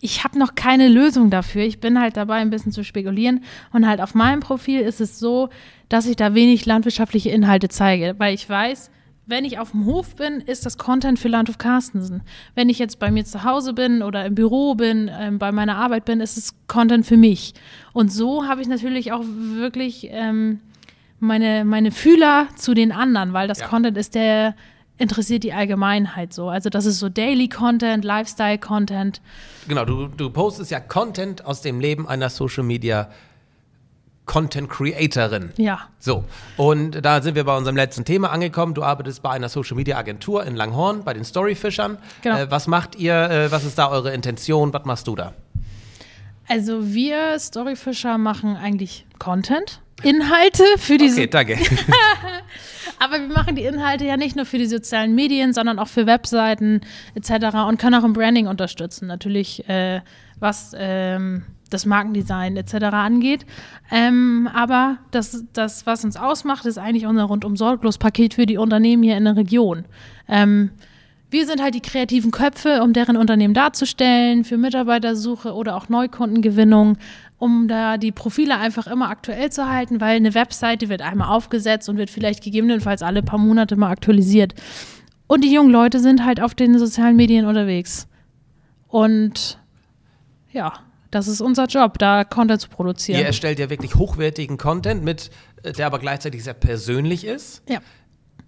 ich habe noch keine Lösung dafür. Ich bin halt dabei, ein bisschen zu spekulieren. Und halt auf meinem Profil ist es so, dass ich da wenig landwirtschaftliche Inhalte zeige, weil ich weiß, wenn ich auf dem Hof bin, ist das Content für Landhof Carstensen. Wenn ich jetzt bei mir zu Hause bin oder im Büro bin, ähm, bei meiner Arbeit bin, ist es Content für mich. Und so habe ich natürlich auch wirklich ähm, meine, meine Fühler zu den anderen, weil das Ja. Content ist, der interessiert die Allgemeinheit so. Also das ist so Daily Content, Lifestyle Content. Genau, du, du postest ja Content aus dem Leben einer Social Media Content Creatorin. Ja. So, und da sind wir bei unserem letzten Thema angekommen. Du arbeitest bei einer Social Media Agentur in Langhorn, bei den Storyfischern. Genau. Äh, was macht ihr? Äh, was ist da eure Intention? Was machst du da? Also wir Storyfisher machen eigentlich Content, Inhalte für diese Okay, danke. Aber wir machen die Inhalte ja nicht nur für die sozialen Medien, sondern auch für Webseiten etc. und können auch im Branding unterstützen. Natürlich, äh, was ähm, das Markendesign etc. angeht. Ähm, aber das, das, was uns ausmacht, ist eigentlich unser rundum sorglos Paket für die Unternehmen hier in der Region. Ähm, wir sind halt die kreativen Köpfe, um deren Unternehmen darzustellen, für Mitarbeitersuche oder auch Neukundengewinnung, um da die Profile einfach immer aktuell zu halten, weil eine Webseite wird einmal aufgesetzt und wird vielleicht gegebenenfalls alle paar Monate mal aktualisiert. Und die jungen Leute sind halt auf den sozialen Medien unterwegs. Und ja, das ist unser Job, da Content zu produzieren. Ihr erstellt ja wirklich hochwertigen Content, mit, äh, der aber gleichzeitig sehr persönlich ist. Ja.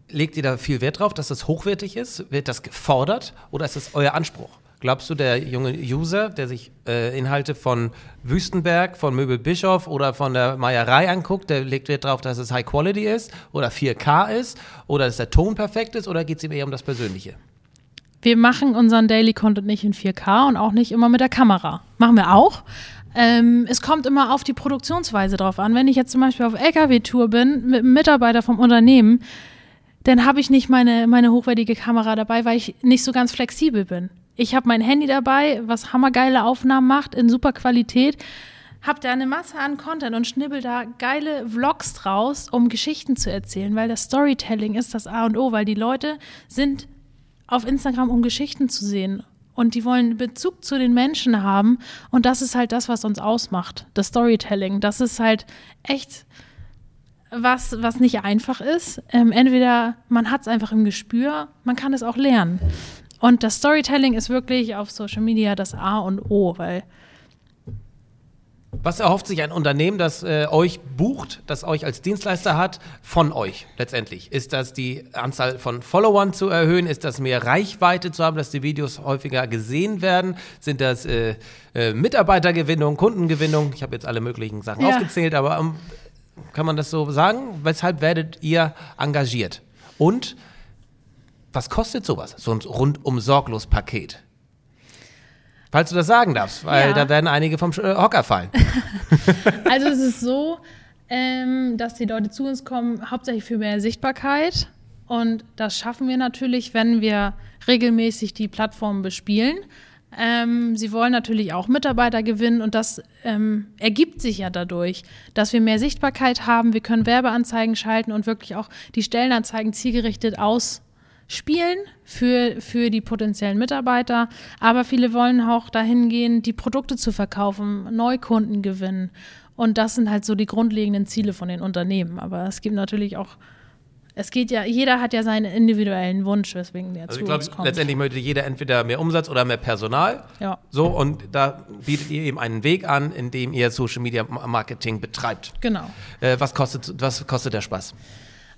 Legt ihr da viel Wert drauf, dass das hochwertig ist? Wird das gefordert oder ist das euer Anspruch? Glaubst du, der junge User, der sich äh, Inhalte von Wüstenberg, von Möbel Bischof oder von der Meierei anguckt, der legt Wert darauf, dass es High Quality ist oder 4K ist oder dass der Ton perfekt ist oder geht es ihm eher um das Persönliche? Wir machen unseren Daily Content nicht in 4K und auch nicht immer mit der Kamera. Machen wir auch. Ähm, es kommt immer auf die Produktionsweise drauf an. Wenn ich jetzt zum Beispiel auf LKW-Tour bin mit einem Mitarbeiter vom Unternehmen, dann habe ich nicht meine, meine hochwertige Kamera dabei, weil ich nicht so ganz flexibel bin. Ich habe mein Handy dabei, was hammergeile Aufnahmen macht in super Qualität, habe da eine Masse an Content und schnibbel da geile Vlogs draus, um Geschichten zu erzählen, weil das Storytelling ist das A und O, weil die Leute sind auf Instagram, um Geschichten zu sehen. Und die wollen Bezug zu den Menschen haben. Und das ist halt das, was uns ausmacht. Das Storytelling. Das ist halt echt was, was nicht einfach ist. Ähm, entweder man hat es einfach im Gespür, man kann es auch lernen. Und das Storytelling ist wirklich auf Social Media das A und O, weil Was erhofft sich ein Unternehmen, das äh, euch bucht, das euch als Dienstleister hat, von euch letztendlich? Ist das die Anzahl von Followern zu erhöhen? Ist das mehr Reichweite zu haben, dass die Videos häufiger gesehen werden? Sind das äh, äh, Mitarbeitergewinnung, Kundengewinnung? Ich habe jetzt alle möglichen Sachen Ja. aufgezählt, aber ähm, kann man das so sagen? Weshalb werdet ihr engagiert? Und was kostet sowas? So ein rundum sorglos Paket? Falls du das sagen darfst, weil Ja. da werden einige vom äh, Hocker fallen. Also es ist so, ähm, dass die Leute zu uns kommen, hauptsächlich für mehr Sichtbarkeit. Und das schaffen wir natürlich, wenn wir regelmäßig die Plattform bespielen. Ähm, sie wollen natürlich auch Mitarbeiter gewinnen und das ähm, ergibt sich ja dadurch, dass wir mehr Sichtbarkeit haben. Wir können Werbeanzeigen schalten und wirklich auch die Stellenanzeigen zielgerichtet ausspielen für, für die potenziellen Mitarbeiter. Aber viele wollen auch dahin gehen, die Produkte zu verkaufen, Neukunden gewinnen. Und das sind halt so die grundlegenden Ziele von den Unternehmen. Aber es gibt natürlich auch, es geht ja, jeder hat ja seinen individuellen Wunsch, weswegen der Also zu ich glaube, uns kommt. letztendlich möchte jeder entweder mehr Umsatz oder mehr Personal. Ja. So, und da bietet ihr eben einen Weg an, in dem ihr Social Media Marketing betreibt. Genau. Äh, was, kostet, was kostet der Spaß?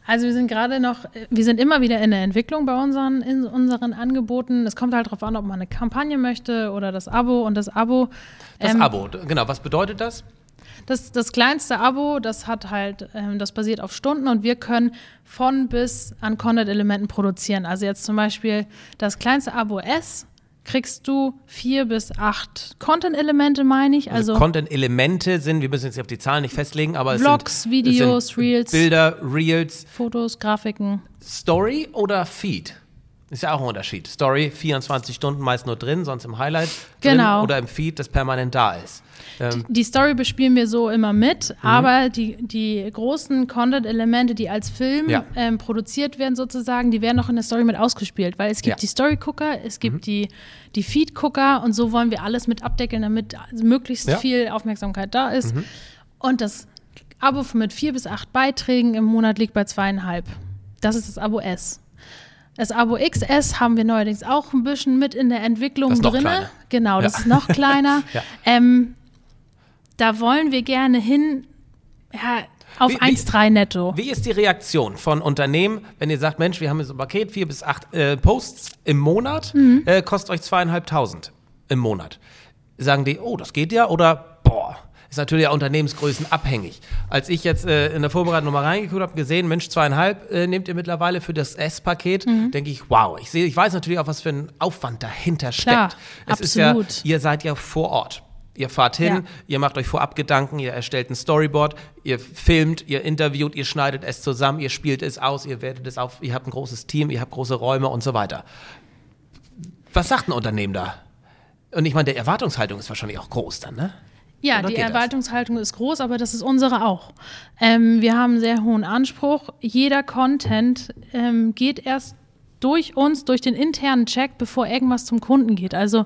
Also wir sind gerade noch, wir sind immer wieder in der Entwicklung bei unseren, in unseren Angeboten. Es kommt halt darauf an, ob man eine Kampagne möchte oder das Abo. Und das Abo, Das ähm, Abo, genau, was bedeutet das? das, das kleinste Abo, das hat halt, ähm, das basiert auf Stunden und wir können von bis an Content-Elementen produzieren. Also jetzt zum Beispiel das kleinste Abo S kriegst du vier bis acht Content-Elemente, meine ich. Also, Also, Content-Elemente sind, wir müssen jetzt auf die Zahlen nicht festlegen, aber Vlogs, es sind, Videos, es sind Reels. Bilder, Reels, Fotos, Grafiken. Story oder Feed? Ist ja auch ein Unterschied. Story 24 Stunden meist nur drin, sonst im Highlight Genau. oder im Feed, das permanent da ist. Ähm, Die Story bespielen wir so immer mit, aber die, die großen Content-Elemente, die als Film Ja. ähm, produziert werden sozusagen, die werden auch in der Story mit ausgespielt, weil es gibt Ja. die Story-Gucker, es gibt die, die Feed-Gucker und so wollen wir alles mit abdeckeln, damit möglichst Ja. viel Aufmerksamkeit da ist. Und das Abo mit vier bis acht Beiträgen im Monat liegt bei zweieinhalb. Das ist das Abo S. Das Abo XS haben wir neuerdings auch ein bisschen mit in der Entwicklung Das drin. Genau, das Ja. ist noch kleiner. Ja. ähm, da wollen wir gerne hin ja, auf Wie- wie- 1,3 netto. Wie ist die Reaktion von Unternehmen, wenn ihr sagt, Mensch, wir haben so ein Paket, vier bis acht äh, Posts im Monat, Mhm. äh, kostet euch zweieinhalbtausend im Monat. Sagen die, oh, das geht ja, oder boah, ist natürlich auch Unternehmensgrößen abhängig. Als ich jetzt äh, in der Vorbereitung nochmal reingeguckt habe, gesehen, Mensch, zweieinhalb äh, nehmt ihr mittlerweile für das S-Paket, Mhm. denke ich, wow, ich sehe, ich weiß natürlich auch, was für ein Aufwand dahinter Klar, steckt. Es ist ja, absolut. ihr seid ja vor Ort. Ihr fahrt hin, Ja. ihr macht euch vorab Gedanken, ihr erstellt ein Storyboard, ihr filmt, ihr interviewt, ihr schneidet es zusammen, ihr spielt es aus, ihr wertet es auf, ihr habt ein großes Team, ihr habt große Räume und so weiter. Was sagt ein Unternehmen da? Und ich meine, der Erwartungshaltung ist wahrscheinlich auch groß dann, ne? Ja, Oder die das? Erwartungshaltung ist groß, aber das ist unsere auch. Ähm, wir haben einen sehr hohen Anspruch. Jeder Content ähm, geht erst durch uns, durch den internen Check, bevor irgendwas zum Kunden geht. Also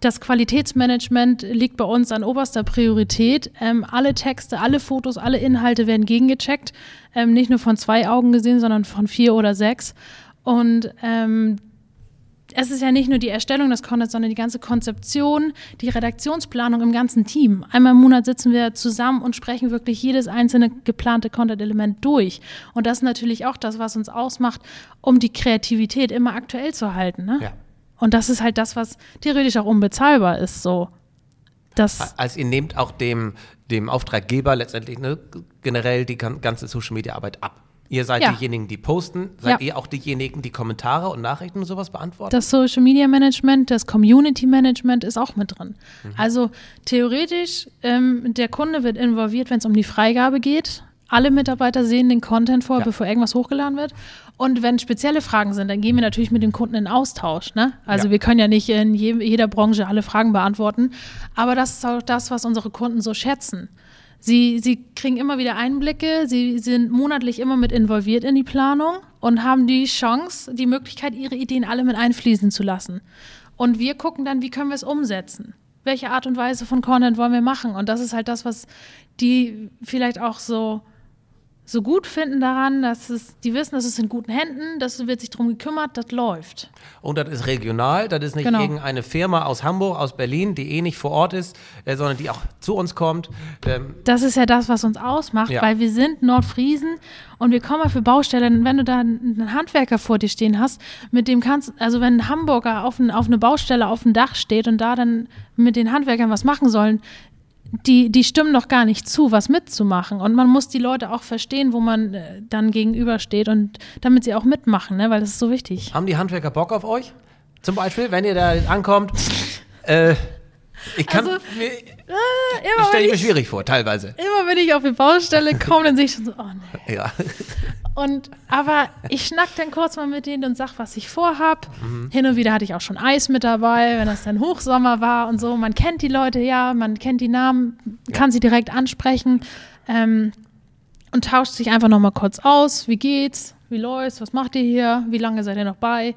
das Qualitätsmanagement liegt bei uns an oberster Priorität. Ähm, alle Texte, alle Fotos, alle Inhalte werden gegengecheckt. Ähm, nicht nur von zwei Augen gesehen, sondern von vier oder sechs. Und ähm, es ist ja nicht nur die Erstellung des Contents, sondern die ganze Konzeption, die Redaktionsplanung im ganzen Team. Einmal im Monat sitzen wir zusammen und sprechen wirklich jedes einzelne geplante Content-Element durch. Und das ist natürlich auch das, was uns ausmacht, um die Kreativität immer aktuell zu halten. Ne? Ja. Und das ist halt das, was theoretisch auch unbezahlbar ist. So. Das, Als ihr nehmt auch dem, dem Auftraggeber letztendlich ne, generell die gan- ganze Social Media Arbeit ab. Ihr seid Ja. diejenigen, die posten, seid Ja. ihr auch diejenigen, die Kommentare und Nachrichten und sowas beantworten? das Social Media Management, das Community Management ist auch mit drin. Also theoretisch, ähm, der Kunde wird involviert, wenn es um die Freigabe geht. Alle Mitarbeiter sehen den Content vor, Ja. bevor irgendwas hochgeladen wird. Und wenn spezielle Fragen sind, dann gehen wir natürlich mit dem Kunden in Austausch. Ne? Also Ja. wir können ja nicht in je, jeder Branche alle Fragen beantworten. Aber das ist auch das, was unsere Kunden so schätzen. Sie, sie kriegen immer wieder Einblicke, sie sind monatlich immer mit involviert in die Planung und haben die Chance, die Möglichkeit, ihre Ideen alle mit einfließen zu lassen. Und wir gucken dann, wie können wir es umsetzen? Welche Art und Weise von Content wollen wir machen? Und das ist halt das, was die vielleicht auch so so gut finden daran, dass es, die wissen, dass es in guten Händen, dass wird sich darum gekümmert, das läuft. Und das ist regional, das ist nicht Genau. irgendeine Firma aus Hamburg, aus Berlin, die eh nicht vor Ort ist, äh, sondern die auch zu uns kommt. Ähm, Das ist ja das, was uns ausmacht, Ja. weil wir sind Nordfriesen und wir kommen für Baustellen. Wenn du da einen Handwerker vor dir stehen hast, mit dem kannst, also wenn ein Hamburger auf, ein, auf eine Baustelle auf dem Dach steht und da dann mit den Handwerkern was machen sollen, die, die stimmen noch gar nicht zu, was mitzumachen. Und man muss die Leute auch verstehen, wo man äh, dann gegenübersteht und damit sie auch mitmachen, ne? weil das ist so wichtig. haben die Handwerker Bock auf euch? Zum Beispiel, wenn ihr da ankommt. Äh, ich kann Also, mir, Immer, ich stelle wenn mir ich, schwierig vor, teilweise. immer wenn ich auf die Baustelle komme, dann sehe ich schon so, oh nee. Ja. Und aber ich schnack dann kurz mal mit denen und sag, was ich vorhab. Mhm. Hin und wieder hatte ich auch schon Eis mit dabei, wenn das dann Hochsommer war und so. Man kennt die Leute ja, man kennt die Namen, kann sie direkt ansprechen ähm, und tauscht sich einfach noch mal kurz aus. Wie geht's? Wie läuft's? Was macht ihr hier? Wie lange seid ihr noch bei?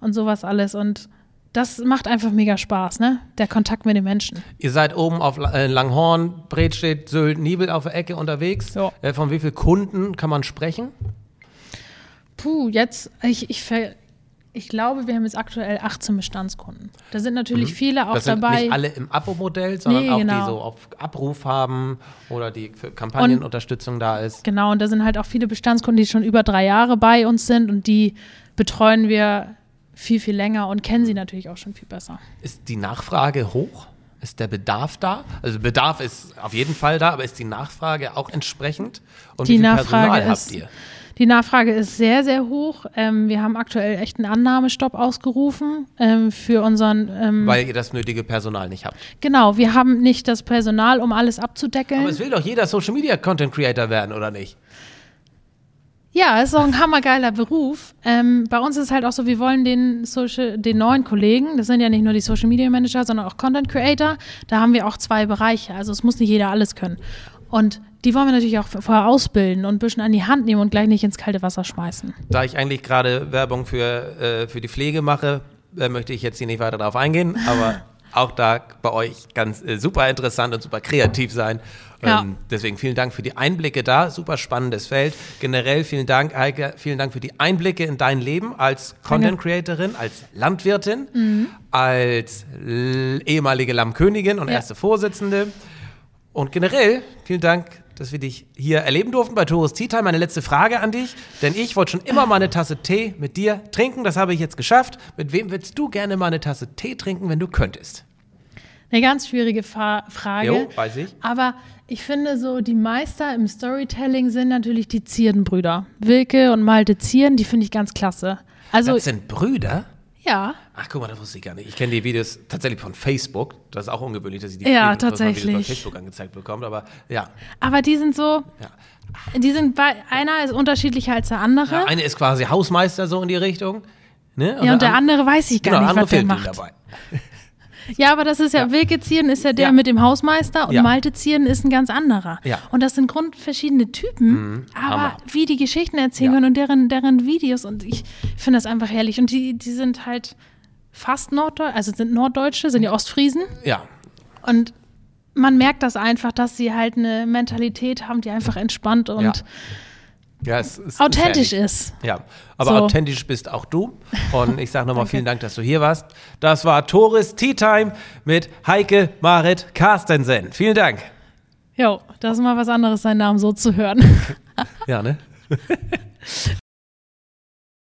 Und sowas alles. Und das macht einfach mega Spaß, ne? Der Kontakt mit den Menschen. Ihr seid oben auf äh, Langhorn, Bredstedt, Sylt, Nibel auf der Ecke unterwegs. Ja. Äh, von wie vielen Kunden kann man sprechen? Puh, jetzt, ich, ich, ich glaube, wir haben jetzt aktuell 18 Bestandskunden. Da sind natürlich viele auch Mhm. Das sind dabei. nicht alle im Abo-Modell, sondern Nee, auch genau. die so auf Abruf haben oder die für Kampagnenunterstützung da ist. Genau, und da sind halt auch viele Bestandskunden, die schon über drei Jahre bei uns sind und die betreuen wir viel, viel länger und kennen sie natürlich auch schon viel besser. Ist die Nachfrage hoch? Ist der Bedarf da? Also Bedarf ist auf jeden Fall da, aber ist die Nachfrage auch entsprechend? Und Die wie viel Nachfrage Personal ist- habt ihr? Die Nachfrage ist sehr, sehr hoch. Ähm, wir haben aktuell echt einen Annahmestopp ausgerufen ähm, für unseren. Ähm, Weil ihr das nötige Personal nicht habt. genau, wir haben nicht das Personal, um alles abzudeckeln. Aber es will doch jeder Social Media Content Creator werden, oder nicht? Ja, ist auch ein hammergeiler Beruf. Ähm, bei uns ist es halt auch so, wir wollen den, Social, den neuen Kollegen, das sind ja nicht nur die Social Media Manager, sondern auch Content Creator, da haben wir auch zwei Bereiche. Also es muss nicht jeder alles können. Und die wollen wir natürlich auch vorher ausbilden und ein bisschen an die Hand nehmen und gleich nicht ins kalte Wasser schmeißen. Da ich eigentlich gerade Werbung für, äh, für die Pflege mache, äh, möchte ich jetzt hier nicht weiter darauf eingehen, aber auch da bei euch ganz äh, super interessant und super kreativ sein. Ja. Ähm, deswegen vielen Dank für die Einblicke da, super spannendes Feld. Generell vielen Dank, Heike, vielen Dank für die Einblicke in dein Leben als Content Creatorin, als Landwirtin, Mhm. als ehemalige Lammkönigin und Ja. erste Vorsitzende. Und generell vielen Dank, dass wir dich hier erleben durften bei Tourist Tea Time. Meine letzte Frage an dich, denn ich wollte schon immer mal eine Tasse Tee mit dir trinken. Das habe ich jetzt geschafft. Mit wem würdest du gerne mal eine Tasse Tee trinken, wenn du könntest? Eine ganz schwierige Fa Frage. Jo, weiß ich. Aber ich finde so, die Meister im Storytelling sind natürlich die Zierdenbrüder. Wilke und Malte Zieren, die finde ich ganz klasse. Also, das sind Brüder? ja, Ach, guck mal, das wusste ich gar nicht. Ich kenne die Videos tatsächlich von Facebook. Das ist auch ungewöhnlich, dass ich die Ja, man Videos tatsächlich. Facebook angezeigt bekommt. Aber ja, aber die sind so, ja. die sind bei, einer ist unterschiedlicher als der andere. ja eine ist quasi Hausmeister so in die Richtung. Ne? Ja, und der an- andere weiß ich gar genau, nicht, was der macht. dabei. Ja, aber das ist ja, Wilke Zieren ist ja der Ja. mit dem Hausmeister und Ja. Malte Zieren ist ein ganz anderer. Ja. Mhm. Und das sind grundverschiedene Typen, aber Hammer. wie die Geschichten erzählen Ja. können und deren, deren Videos und ich finde das einfach herrlich. Und die, die sind halt fast Norddeutsche, also sind Norddeutsche, sind ja Ostfriesen Ja, und man merkt das einfach, dass sie halt eine Mentalität haben, die einfach entspannt und Ja. es, es authentisch herrlich. ist. Ja, aber So. authentisch bist auch du. Und ich sage nochmal vielen Dank, dass du hier warst. Das war Tourist Tea Time mit Heike Marit Carstensen. Vielen Dank. Jo, das ist mal was anderes, seinen Namen so zu hören. Ja, ne?